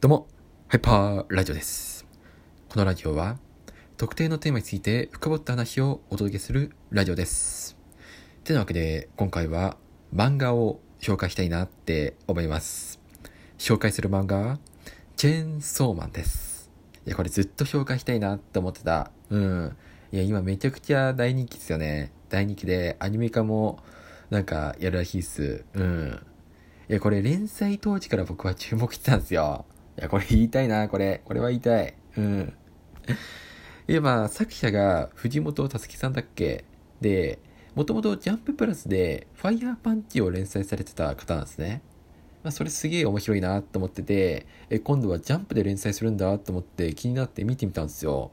どうも、ハイパーラジオです。このラジオは、特定のテーマについて深掘った話をお届けするラジオです。てなわけで、今回は漫画を紹介したいなって思います。紹介する漫画は、チェーンソーマンです。いや、これずっと紹介したいなって思ってた。うん。いや、今めちゃくちゃ大人気ですよね。大人気で、アニメ化も、なんか、やるらしいっす。うん。いや、これ連載当時から僕は注目してたんですよ。いや、これ言いたいな、これ。これは言いたい。うん。いや、まあ、作者が藤本たつきさんだっけ？で、もともとジャンププラスで、ファイヤーパンチを連載されてた方なんですね。まあ、それすげえ面白いなと思ってて、え、今度はジャンプで連載するんだと思って気になって見てみたんですよ。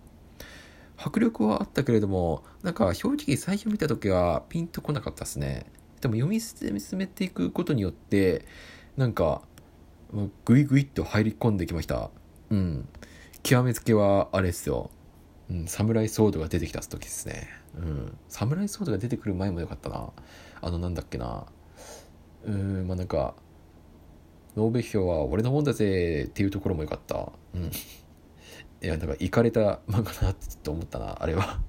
迫力はあったけれども、なんか正直最初見た時はピンとこなかったですね。でも読み進めていくことによって、なんか、グイグイっと入り込んできました。うん。極めつけはあれですよ。うん、サムライソードが出てきた時ですね。うん。サムライソードが出てくる前もよかったな。あの、なんだっけな。うーん、まあ、なんか、ノーベル賞は俺のもんだぜっていうところもよかった。うん。いや、なんか、いかれた漫画だなってちょっと思ったな、あれは。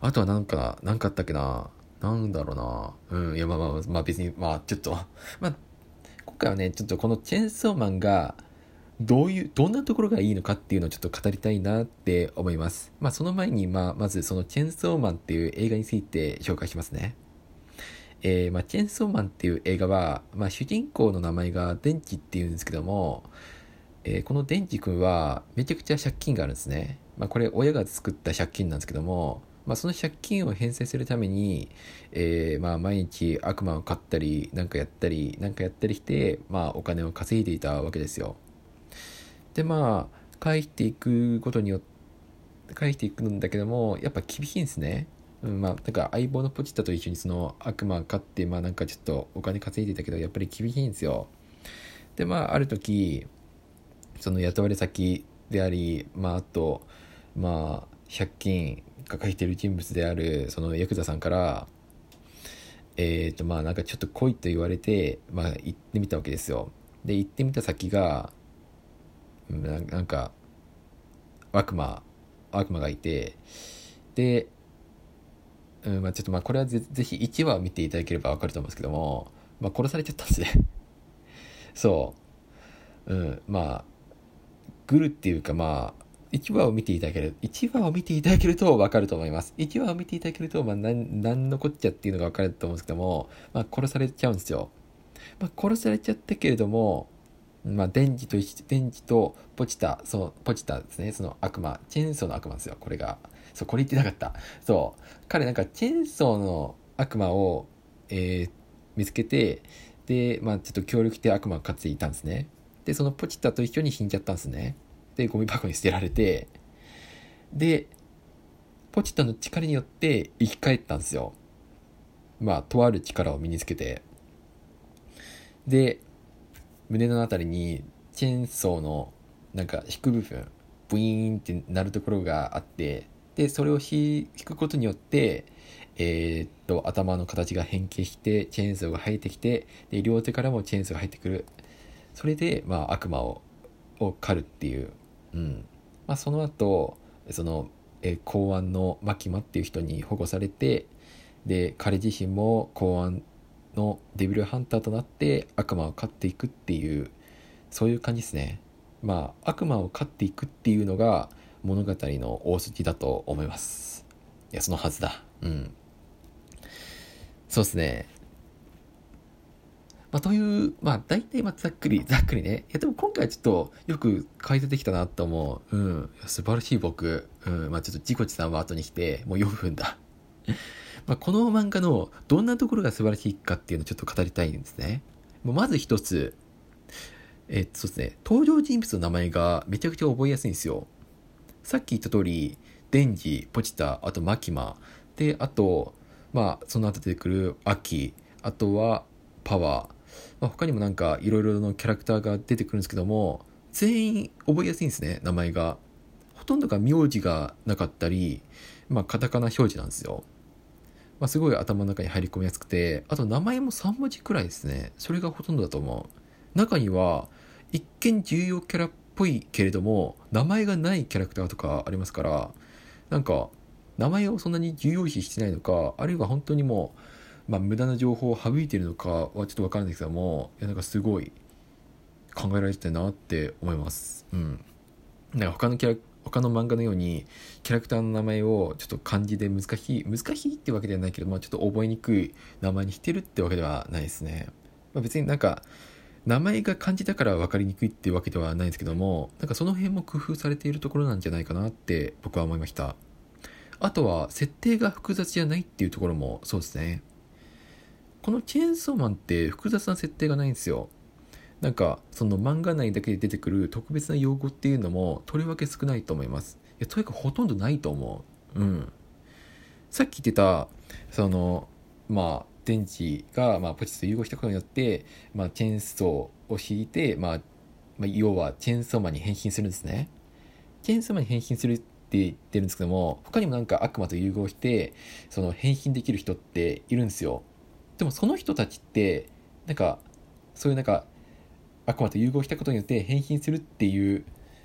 あとはなんか、なんかあったっけな。なんだろうな。うん、いや、まあまあ、まあ別に、まあちょっと、まあ、回はね、ちょっとこのチェンソーマンが、どういう、どんなところがいいのかっていうのをちょっと語りたいなって思います。まあその前に、まあまずそのチェンソーマンっていう映画について紹介しますね。えー、まあチェンソーマンっていう映画は、まあ主人公の名前がデンチっていうんですけども、えーこのデンチ君はめちゃくちゃ借金があるんですね。まあこれ親が作った借金なんですけども、まあその借金を返済するために、えーまあ毎日悪魔を飼ったり、なんかやったり、なんかやったりして、まあお金を稼いでいたわけですよ。でまあ返していくことによって返していくんだけどもやっぱ厳しいんですね、うん、まあなんか相棒のポチッタと一緒にその悪魔飼ってまあなんかちょっとお金稼いでたけどやっぱり厳しいんですよでまあある時その雇われ先でありまああとまあ借金抱えている人物であるそのヤクザさんからえっ、とまあなんかちょっと来いと言われてまあ行ってみたわけですよ。で行ってみた先がななんか悪魔悪魔がいてで、うんまあ、ちょっとまあこれはぜぜひ1話見ていただければ分かると思うんですけども、まあ、殺されちゃったんですね。そう、うん、まあグルっていうかまあ1話を見ていただける1話を見ていただけると分かると思います1話を見ていただけると、まあ、なんなんのこっちゃっていうのが分かると思うんですけども、まあ、殺されちゃうんですよ、まあ、殺されちゃったけれどもまあ、デンジと一緒、デンジとポチタ、その、ポチタですね、その悪魔、チェーンソーの悪魔ですよ、これが。そう、これ言ってなかった。そう、彼なんかチェーンソーの悪魔を、えー見つけて、で、まあ、ちょっと協力して悪魔を飼っていたんですね。で、そのポチタと一緒に死んじゃったんですね。で、ゴミ箱に捨てられて、で、ポチタの力によって生き返ったんですよ。まあ、とある力を身につけて。で、胸のあたりにチェーンソーのなんか引く部分ブイーンってなるところがあってでそれを引くことによってえーっと頭の形が変形してチェーンソーが生えてきてで両手からもチェーンソーが入ってくるそれでまあ悪魔をを狩るっていう、うん。まあ、その後その、えー公安のマキマっていう人に保護されてで彼自身も公安のデビルハンターとなって悪魔を飼っていくっていうそういう感じですね。まあ悪魔を飼っていくっていうのが物語の大筋だと思います。いやそのはずだ。うん。そうですね。まあ、という、まあ、大体、まあ、ざっくり、ざっくりね。いや、でも今回はちょっと、よく解説できたなと思う。うん。素晴らしい僕。うん。まあ、ちょっと、ジコチさんは後に来て、もう4分だ。まあ、この漫画のどんなところが素晴らしいかっていうのをちょっと語りたいんですね。もうまず一つ、えっと、そうですね、登場人物の名前がめちゃくちゃ覚えやすいんですよ。さっき言った通り、デンジ、ポチタ、あとマキマ、で、あと、まあ、その後出てくるアキ、あとはパワー、まあ、他にもなんかいろいろなキャラクターが出てくるんですけども、全員覚えやすいんですね、名前が。ほとんどが名字がなかったり、まあ、カタカナ表示なんですよ。まあ、すごい頭の中に入り込みやすくて、あと名前も3文字くらいですね。それがほとんどだと思う。中には、一見重要キャラっぽいけれども名前がないキャラクターとかありますからなんか名前をそんなに重要視してないのかあるいは本当にもう、まあ、無駄な情報を省いているのかはちょっと分からないですけどもいやなんかすごい考えられてたなって思います。うん。なんか他のキャラ他の漫画のようにキャラクターの名前をちょっと漢字で難しい難しいってわけではないけど、まあ、ちょっと覚えにくい名前にしてるってわけではないですね、まあ、別になんか名前が漢字だから分かりにくいってわけではないですけどもなんかその辺も工夫されているところなんじゃないかなって僕は思いました。あとは設定が複雑じゃないっていうところもそうですね。このチェーンソーマンって複雑な設定がないんですよ。なんかその漫画内だけで出てくる特別な用語っていうのもとりわけ少ないと思います。いやとにかくほとんどないと思う。うん。さっき言ってたそのまあ電池がまあポチッと融合したことによって、まあ、チェーンソーを引いて、まあ、まあ、要はチェーンソーマンに変身するんですね。チェーンソーマンに変身するって言ってるんですけども他にもなんか悪魔と融合してその変身できる人っているんですよ。でもその人たちってなんかそういうなんか悪魔と融合したことによって変身するっていう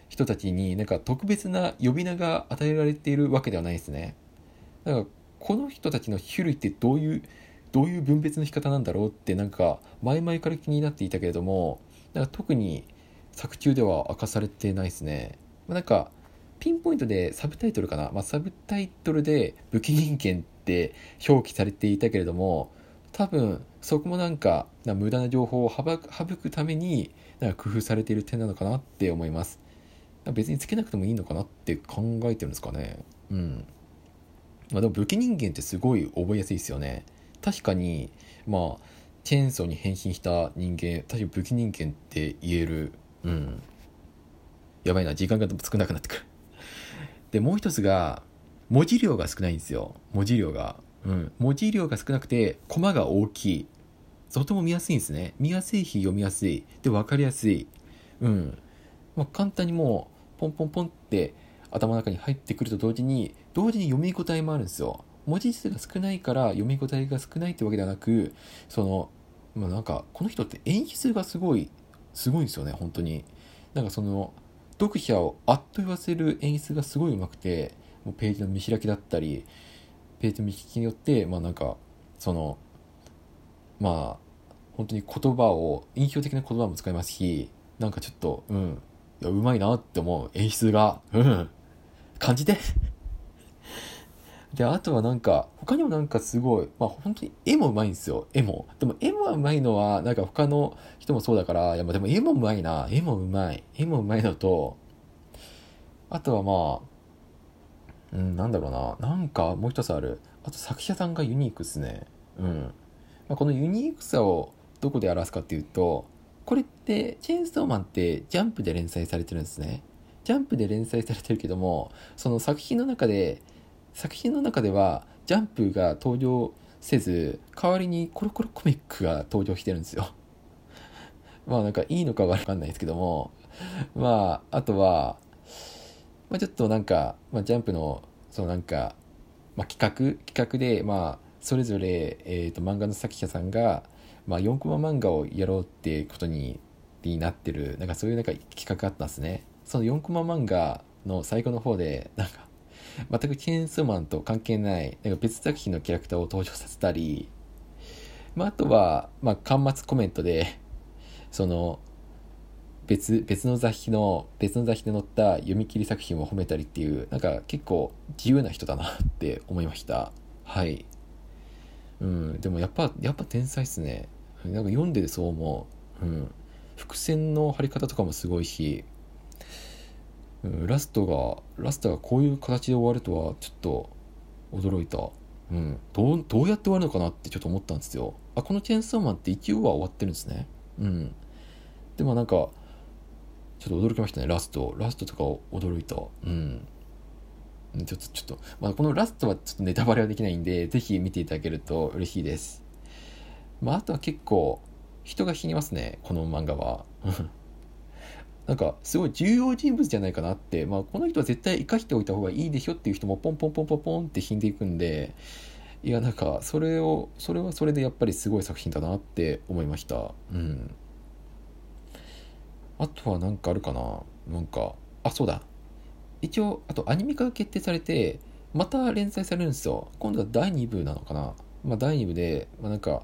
人たちになんか特別な呼び名が与えられているわけではないですね。だからこの人たちの種類ってどういうどういう分別の仕方なんだろうってなんか前々から気になっていたけれどもなんか特に作中では明かされてないですね。なんかピンポイントでサブタイトルかな、まあ、サブタイトルで武器人間って表記されていたけれども多分そこもなんか無駄な情報を省くためになんか工夫されている点なのかなって思います。別につけなくてもいいのかなって考えてるんですかね。うん。まあでも武器人間ってすごい覚えやすいですよね。確かにまあチェーンソーに変身した人間確かに武器人間って言える。うん。やばいな時間が少なくなってくる。でもう一つが文字量が少ないんですよ。文字量が。うん、文字量が少なくてコマが大きい。とても見やすいんですね。見やすいし読みやすい。で分かりやすい。うん。まあ、簡単にもうポンポンポンって頭の中に入ってくると同時に同時に読み応えもあるんですよ。文字数が少ないから読み応えが少ないってわけではなくそのまあ、なんかこの人って演出がすごいすごいんですよね本当に。なんかその読者をあっと言わせる演出がすごいうまくてもうページの見開きだったりページ見聞きによってまあなんかそのまあ本当に言葉を印象的な言葉も使いますしなんかちょっとうんいやうまいなって思う演出がうん感じて。であとはなんか他にもなんかすごいまあ本当に絵もうまいんですよ絵も。でも絵もうまいのはなんか他の人もそうだからいやでも絵もうまいな。絵もうまい。絵もうまいのとあとはまあうん、なんだろうな。なんかもう一つある。あと作者さんがユニークっすね。うん。まあ、このユニークさをどこで表すかっていうと、これってチェーンソーマンってジャンプで連載されてるんですね。ジャンプで連載されてるけども、その作品の中で、作品の中ではジャンプが登場せず、代わりにコロコロコミックが登場してるんですよ。まあなんかいいのかわかんないですけども、まあ、あとは、まあ、ちょっとなんか、まあ、ジャンプのそのなんか、まあ、企画企画で、まあ、それぞれ、えーと、漫画の作者さんが、まあ、4コマ漫画をやろうってことにになってるなんかそういうなんか企画があったんですね。その4コマ漫画の最後の方でなんか全くチェーンソーマンと関係ないなんか別作品のキャラクターを登場させたり、まあ、あとは、まあ、端末コメントでその別別の雑誌の別の雑誌で載った読み切り作品を褒めたりっていうなんか結構自由な人だなって思いました。はい。うん。でもやっぱやっぱ天才っすね。なんか読んでそう思う。うん。伏線の張り方とかもすごいし、うん、ラストがラストがこういう形で終わるとはちょっと驚いた。うん、どうどうやって終わるのかなってちょっと思ったんですよ。あこのチェーンソーマンって一応は終わってるんですね。うん。でもなんかちょっと驚きましたね、ラスト。ラストとか驚いた。うん。ちょっと、ちょっと、まあ、このラストはちょっとネタバレはできないんで、ぜひ見ていただけると嬉しいです。まあ、あとは結構、人が死にますね、この漫画は。なんか、すごい重要人物じゃないかなって、まあ、この人は絶対生かしておいた方がいいでしょっていう人もポンポンポンポンポンって死んでいくんで、いや、なんか、それを、それはそれでやっぱりすごい作品だなって思いました。うん。あとは何かあるかな？なんか、あ、そうだ。一応、あとアニメ化が決定されて、また連載されるんですよ。今度は第2部なのかな？まあ第2部で、まあなんか、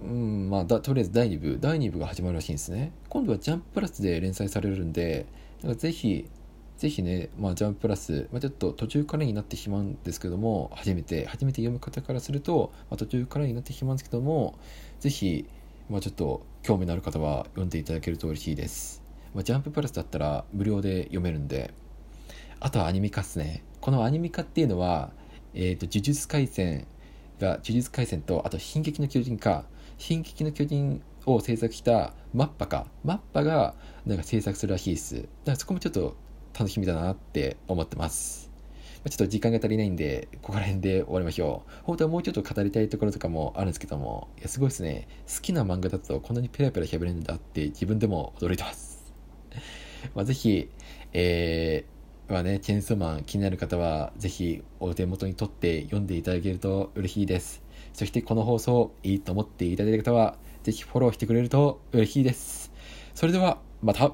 うん、まあだ、とりあえず第2部、第2部が始まるらしいんですね。今度はジャンププラスで連載されるんで、だかぜひ、ぜひね、まあ、ジャンププラス、まあ、ちょっと途中からになってしまうんですけども、初めて、初めて読む方からすると、まあ、途中からになってしまうんですけども、ぜひ、まあ、ちょっと興味のある方は読んでいただけると嬉しいです。まあ、ジャンププラスだったら無料で読めるんで、あとはアニメ化っすね。このアニメ化っていうのは、えっ、ー、と、呪術廻戦が、呪術廻戦と、あと、進撃の巨人か、進撃の巨人を制作したマッパか、マッパがなんか制作するらしいです。だからそこもちょっと楽しみだなって思ってます。ちょっと時間が足りないんで、ここら辺で終わりましょう。本当はもうちょっと語りたいところとかもあるんですけども、いや、すごいですね。好きな漫画だとこんなにペラペラ喋れるんだって自分でも驚いてます。まあ、ぜひ、えー、まあね、チェンソーマン気になる方は、ぜひお手元に取って読んでいただけると嬉しいです。そしてこの放送いいと思っていただいた方は、ぜひフォローしてくれると嬉しいです。それでは、また